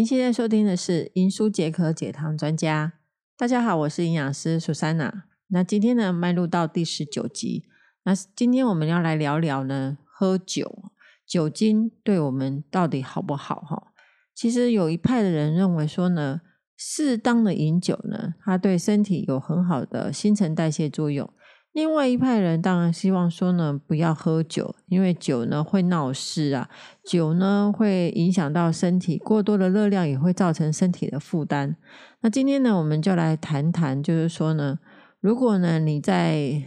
您现在收听的是《银书解渴解糖专家》。大家好，我是营养师苏珊娜。那今天呢，迈入到第十九集。那今天我们要来聊聊呢，喝酒，酒精对我们到底好不好？哈，其实有一派的人认为说呢，适当的饮酒呢，它对身体有很好的新陈代谢作用。另外一派人当然希望说呢，不要喝酒，因为酒呢会闹事啊，酒呢会影响到身体，过多的热量也会造成身体的负担。那今天呢，我们就来谈谈，就是说呢，如果呢你在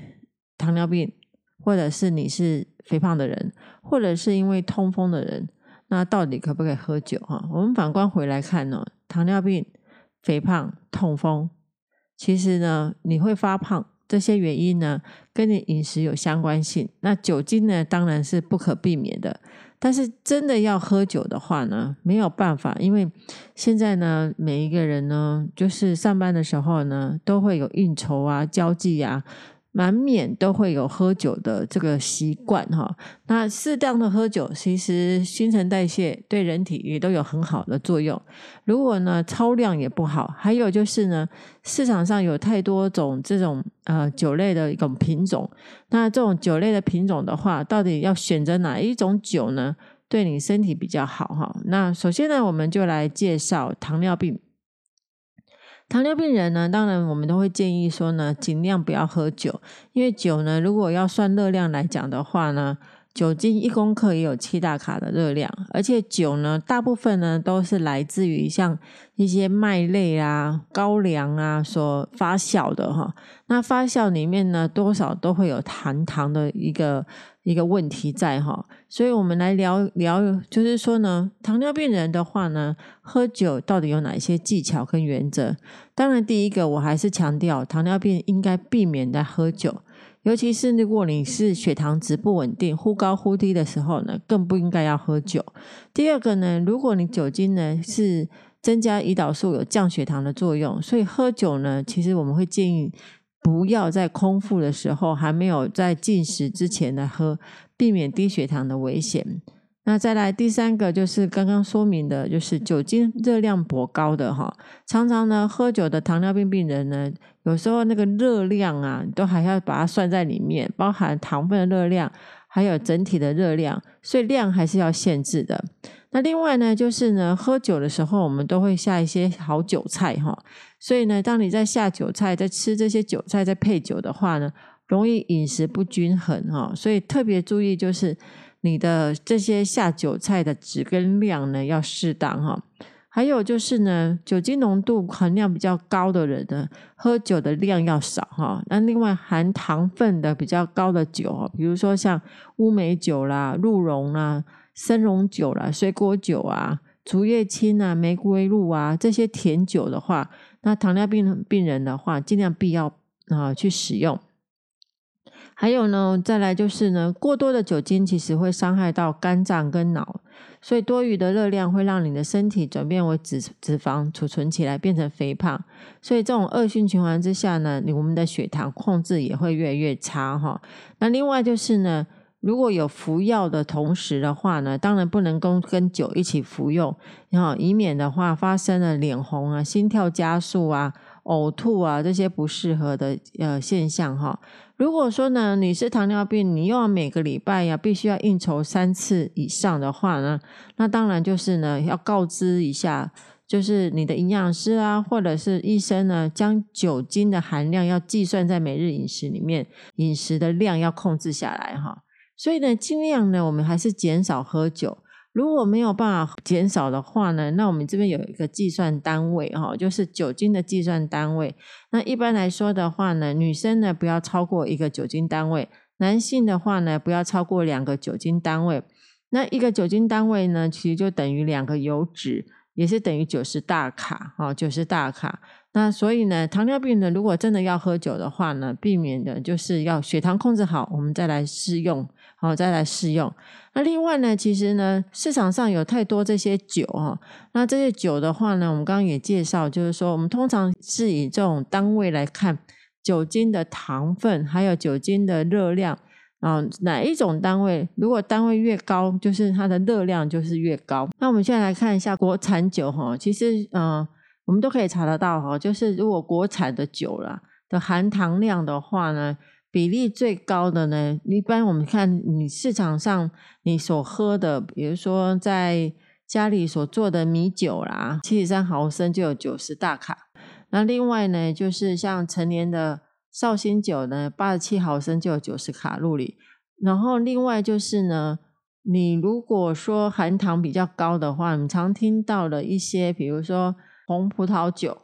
糖尿病，或者是你是肥胖的人，或者是因为痛风的人，那到底可不可以喝酒？哈，我们反观回来看呢，糖尿病、肥胖、痛风，其实呢你会发胖。这些原因呢，跟你饮食有相关性。那酒精呢，当然是不可避免的。但是真的要喝酒的话呢，没有办法，因为现在呢，每一个人呢，就是上班的时候呢，都会有应酬啊、交际啊。难免都会有喝酒的这个习惯哈，那适当的喝酒，其实新陈代谢对人体也都有很好的作用。如果呢超量也不好，还有就是呢，市场上有太多种这种呃酒类的一种品种，那这种酒类的品种的话，到底要选择哪一种酒呢？对你身体比较好哈？那首先呢，我们就来介绍糖尿病。糖尿病人呢，当然我们都会建议说呢，尽量不要喝酒，因为酒呢，如果要算热量来讲的话呢。酒精一公克也有七大卡的热量，而且酒呢，大部分呢都是来自于像一些麦类啊、高粱啊所发酵的哈。那发酵里面呢，多少都会有含糖的一个一个问题在哈。所以我们来聊聊，就是说呢，糖尿病人的话呢，喝酒到底有哪一些技巧跟原则？当然，第一个我还是强调，糖尿病应该避免在喝酒。尤其是如果你是血糖值不稳定、忽高忽低的时候呢，更不应该要喝酒。第二个呢，如果你酒精呢是增加胰岛素，有降血糖的作用，所以喝酒呢，其实我们会建议不要在空腹的时候，还没有在进食之前呢喝，避免低血糖的危险。那再来第三个就是刚刚说明的，就是酒精热量颇高的哈，常常呢喝酒的糖尿病病人呢，有时候那个热量啊，都还要把它算在里面，包含糖分的热量，还有整体的热量，所以量还是要限制的。那另外呢，就是呢喝酒的时候，我们都会下一些好酒菜哈，所以呢，当你在下酒菜，在吃这些酒菜，在配酒的话呢，容易饮食不均衡哈，所以特别注意就是。你的这些下酒菜的值跟量呢要适当哈，还有就是呢，酒精浓度含量比较高的人呢，喝酒的量要少哈。那另外含糖分的比较高的酒，比如说像乌梅酒啦、鹿茸啦、生荣酒啦、水果酒啊、竹叶青啊、玫瑰露啊这些甜酒的话，那糖尿病病人的话，尽量必要啊去使用。还有呢，再来就是呢，过多的酒精其实会伤害到肝脏跟脑，所以多余的热量会让你的身体转变为脂脂肪储存起来，变成肥胖。所以这种恶性循环之下呢，我们的血糖控制也会越来越差哈。那另外就是呢，如果有服药的同时的话呢，当然不能跟跟酒一起服用，然后以免的话发生了脸红啊、心跳加速啊。呕吐啊，这些不适合的呃现象哈。如果说呢，你是糖尿病，你又要每个礼拜呀必须要应酬三次以上的话呢，那当然就是呢要告知一下，就是你的营养师啊，或者是医生呢，将酒精的含量要计算在每日饮食里面，饮食的量要控制下来哈。所以呢，尽量呢，我们还是减少喝酒。如果没有办法减少的话呢，那我们这边有一个计算单位哈，就是酒精的计算单位。那一般来说的话呢，女生呢不要超过一个酒精单位，男性的话呢不要超过两个酒精单位。那一个酒精单位呢，其实就等于两个油脂，也是等于九十大卡哈，九十大卡。那所以呢，糖尿病呢，如果真的要喝酒的话呢，避免的就是要血糖控制好，我们再来试用。好，再来试用。那另外呢，其实呢，市场上有太多这些酒哈。那这些酒的话呢，我们刚刚也介绍，就是说，我们通常是以这种单位来看酒精的糖分，还有酒精的热量。啊，哪一种单位如果单位越高，就是它的热量就是越高。那我们现在来看一下国产酒哈，其实嗯，我们都可以查得到哈，就是如果国产的酒啦的含糖量的话呢，比例最高的呢，一般我们看你市场上你所喝的，比如说在家里所做的米酒啦，七十三毫升就有九十大卡。那另外呢，就是像成年的。绍兴酒呢，八十七毫升就有九十卡路里。然后另外就是呢，你如果说含糖比较高的话，你常听到的一些，比如说红葡萄酒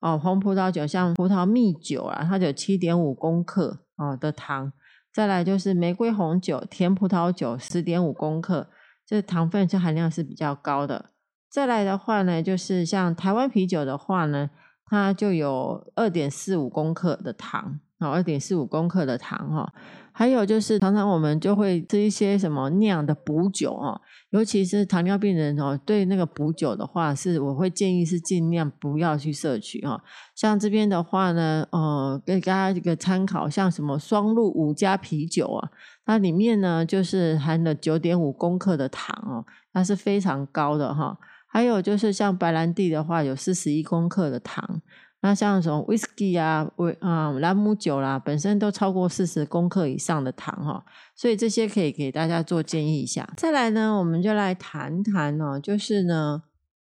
哦，红葡萄酒像葡萄蜜酒啊，它有七点五公克哦的糖。再来就是玫瑰红酒、甜葡萄酒十点五公克，这糖分这含量是比较高的。再来的话呢，就是像台湾啤酒的话呢。它就有二点四五公克的糖，啊，二点四五公克的糖哈。还有就是常常我们就会吃一些什么酿的补酒哈，尤其是糖尿病人哦，对那个补酒的话，是我会建议是尽量不要去摄取哈。像这边的话呢，呃，给大家一个参考，像什么双鹿五加啤酒啊，它里面呢就是含了九点五公克的糖哦，它是非常高的哈。还有就是像白兰地的话，有四十一公克的糖。那像什么 whisky 啊、威啊兰姆酒啦，本身都超过四十公克以上的糖哈。所以这些可以给大家做建议一下。再来呢，我们就来谈谈哦，就是呢，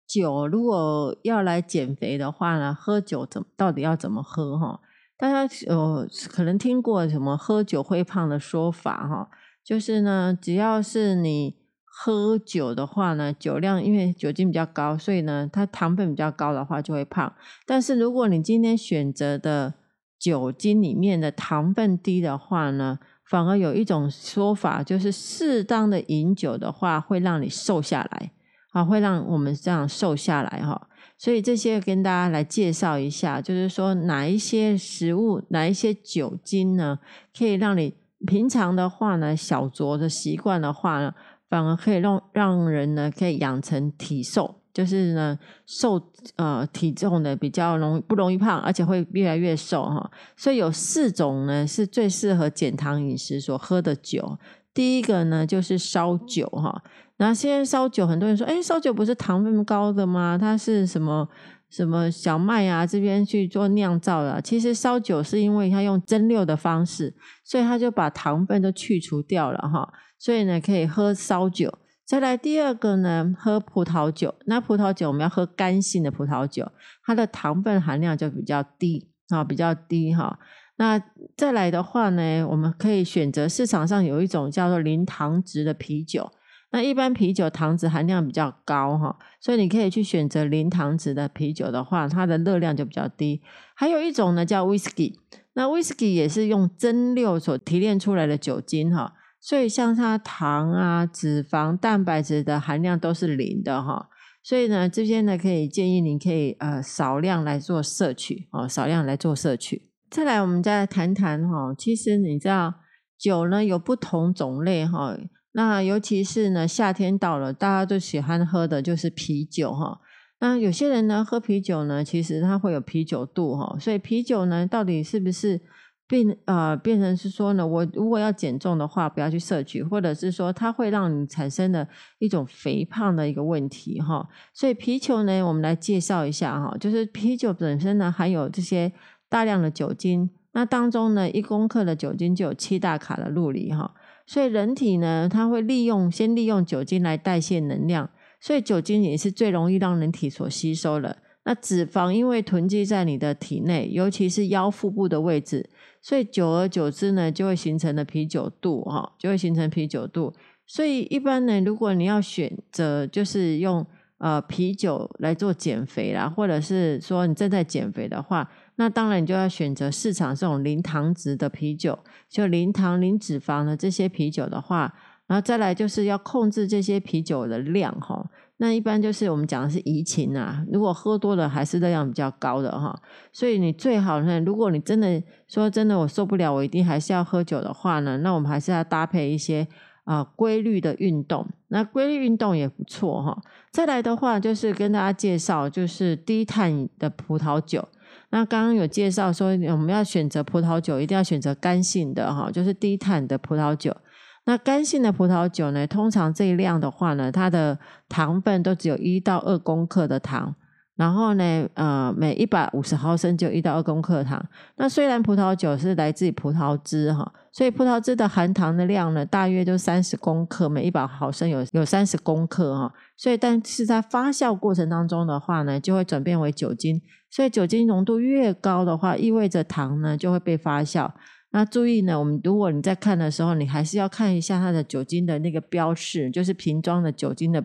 酒如果要来减肥的话呢，喝酒怎到底要怎么喝哈？大家有可能听过什么喝酒会胖的说法哈？就是呢，只要是你。喝酒的话呢，酒量因为酒精比较高，所以呢，它糖分比较高的话就会胖。但是如果你今天选择的酒精里面的糖分低的话呢，反而有一种说法，就是适当的饮酒的话会让你瘦下来，啊，会让我们这样瘦下来哈。所以这些跟大家来介绍一下，就是说哪一些食物、哪一些酒精呢，可以让你平常的话呢，小酌的习惯的话呢。反而可以让让人呢可以养成体瘦，就是呢瘦呃体重的比较容不容易胖，而且会越来越瘦哈。所以有四种呢是最适合减糖饮食所喝的酒。第一个呢就是烧酒哈。那现在烧酒很多人说，哎，烧酒不是糖分高的吗？它是什么什么小麦啊这边去做酿造的？其实烧酒是因为它用蒸馏的方式，所以它就把糖分都去除掉了哈。所以呢，可以喝烧酒。再来第二个呢，喝葡萄酒。那葡萄酒我们要喝干性的葡萄酒，它的糖分含量就比较低啊，比较低哈。那再来的话呢，我们可以选择市场上有一种叫做零糖值的啤酒。那一般啤酒糖值含量比较高哈，所以你可以去选择零糖值的啤酒的话，它的热量就比较低。还有一种呢叫 whisky，那 whisky 也是用蒸馏所提炼出来的酒精哈。所以像它糖啊、脂肪、蛋白质的含量都是零的哈，所以呢，这边呢可以建议你可以呃少量来做摄取哦，少量来做摄取。再来，我们再来谈谈哈，其实你知道酒呢有不同种类哈，那尤其是呢夏天到了，大家都喜欢喝的就是啤酒哈。那有些人呢喝啤酒呢，其实它会有啤酒肚哈，所以啤酒呢到底是不是？变呃变成是说呢，我如果要减重的话，不要去摄取，或者是说它会让你产生的一种肥胖的一个问题哈。所以啤酒呢，我们来介绍一下哈，就是啤酒本身呢含有这些大量的酒精，那当中呢一公克的酒精就有七大卡的路里哈。所以人体呢，它会利用先利用酒精来代谢能量，所以酒精也是最容易让人体所吸收的。那脂肪因为囤积在你的体内，尤其是腰腹部的位置。所以久而久之呢，就会形成了啤酒肚哈，就会形成啤酒肚。所以一般呢，如果你要选择就是用呃啤酒来做减肥啦，或者是说你正在减肥的话，那当然你就要选择市场这种零糖值的啤酒，就零糖零脂肪的这些啤酒的话，然后再来就是要控制这些啤酒的量哈。那一般就是我们讲的是怡情啊，如果喝多了还是热量比较高的哈，所以你最好呢，如果你真的说真的我受不了，我一定还是要喝酒的话呢，那我们还是要搭配一些啊规律的运动，那规律运动也不错哈。再来的话就是跟大家介绍就是低碳的葡萄酒，那刚刚有介绍说，我们要选择葡萄酒，一定要选择干性的哈，就是低碳的葡萄酒。那干性的葡萄酒呢，通常这一量的话呢，它的糖分都只有一到二公克的糖。然后呢，呃，每一百五十毫升就一到二公克糖。那虽然葡萄酒是来自于葡萄汁哈，所以葡萄汁的含糖的量呢，大约就三十公克，每一百毫升有有三十公克哈。所以，但是在发酵过程当中的话呢，就会转变为酒精。所以酒精浓度越高的话，意味着糖呢就会被发酵。那注意呢，我们如果你在看的时候，你还是要看一下它的酒精的那个标示，就是瓶装的酒精的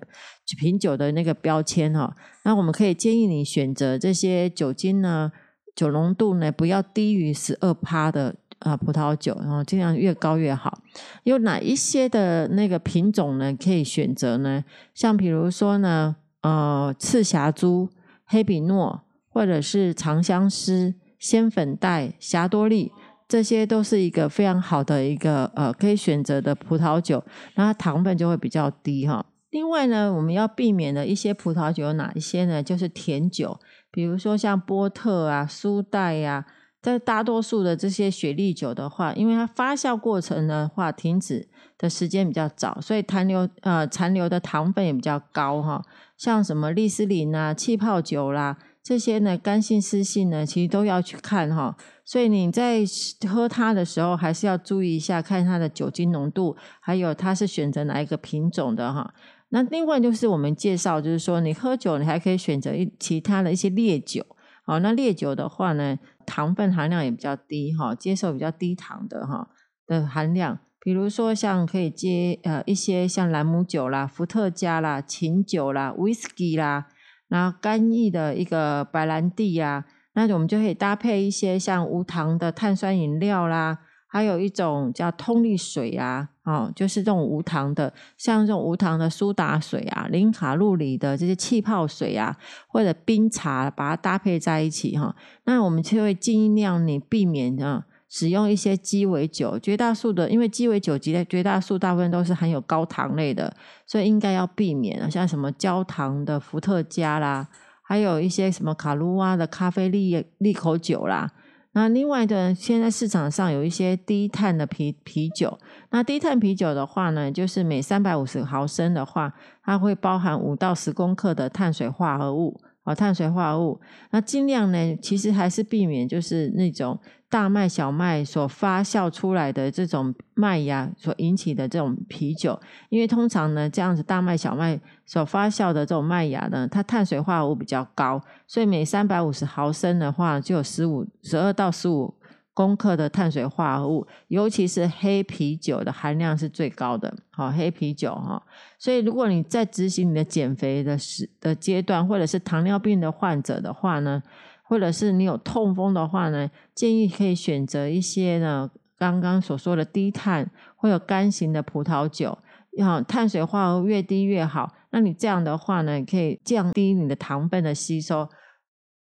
瓶酒的那个标签哈。那我们可以建议你选择这些酒精呢，酒浓度呢不要低于十二趴的啊葡萄酒，然后尽量越高越好。有哪一些的那个品种呢可以选择呢？像比如说呢，呃，赤霞珠、黑比诺，或者是长相思、仙粉黛、霞多丽。这些都是一个非常好的一个呃可以选择的葡萄酒，那糖分就会比较低哈。另外呢，我们要避免的一些葡萄酒有哪一些呢？就是甜酒，比如说像波特啊、苏代呀，在大多数的这些雪莉酒的话，因为它发酵过程的话停止的时间比较早，所以残留呃残留的糖分也比较高哈。像什么利斯林啊、气泡酒啦。这些呢，干性、湿性呢，其实都要去看哈。所以你在喝它的时候，还是要注意一下，看它的酒精浓度，还有它是选择哪一个品种的哈。那另外就是我们介绍，就是说你喝酒，你还可以选择一其他的一些烈酒。好，那烈酒的话呢，糖分含量也比较低哈，接受比较低糖的哈的含量。比如说像可以接呃一些像兰姆酒啦、伏特加啦、琴酒啦、whisky 啦。然后干邑的一个白兰地呀，那我们就可以搭配一些像无糖的碳酸饮料啦，还有一种叫通力水啊，哦，就是这种无糖的，像这种无糖的苏打水啊，零卡路里的这些气泡水啊，或者冰茶，把它搭配在一起哈，那我们就会尽量你避免啊。使用一些鸡尾酒，绝大数的，因为鸡尾酒级的绝大数大部分都是含有高糖类的，所以应该要避免啊，像什么焦糖的伏特加啦，还有一些什么卡鲁瓦的咖啡利利口酒啦。那另外的，现在市场上有一些低碳的啤啤酒，那低碳啤酒的话呢，就是每三百五十毫升的话，它会包含五到十公克的碳水化合物。哦，碳水化合物，那尽量呢，其实还是避免就是那种大麦、小麦所发酵出来的这种麦芽所引起的这种啤酒，因为通常呢，这样子大麦、小麦所发酵的这种麦芽呢，它碳水化合物比较高，所以每三百五十毫升的话，就有十五、十二到十五。攻克的碳水化合物，尤其是黑啤酒的含量是最高的。好，黑啤酒哈，所以如果你在执行你的减肥的时的阶段，或者是糖尿病的患者的话呢，或者是你有痛风的话呢，建议可以选择一些呢刚刚所说的低碳或者干型的葡萄酒，要碳水化合物越低越好。那你这样的话呢，可以降低你的糖分的吸收。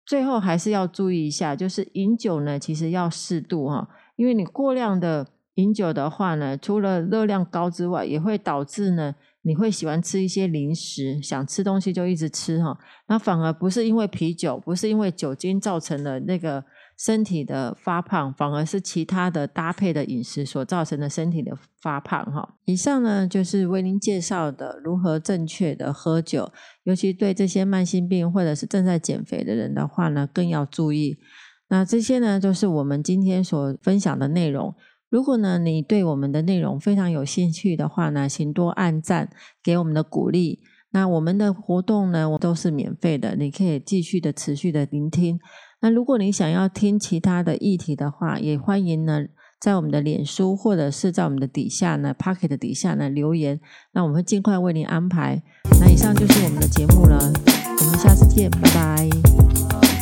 最后还是要注意一下，就是饮酒呢，其实要适度哈，因为你过量的饮酒的话呢，除了热量高之外，也会导致呢，你会喜欢吃一些零食，想吃东西就一直吃哈，那反而不是因为啤酒，不是因为酒精造成的那个。身体的发胖，反而是其他的搭配的饮食所造成的身体的发胖哈。以上呢就是为您介绍的如何正确的喝酒，尤其对这些慢性病或者是正在减肥的人的话呢，更要注意。那这些呢，就是我们今天所分享的内容。如果呢你对我们的内容非常有兴趣的话呢，请多按赞给我们的鼓励。那我们的活动呢，我都是免费的，你可以继续的持续的聆听。那如果你想要听其他的议题的话，也欢迎呢在我们的脸书或者是在我们的底下呢 p o c k e t 底下呢留言，那我们会尽快为您安排。那以上就是我们的节目了，我们下次见，拜拜。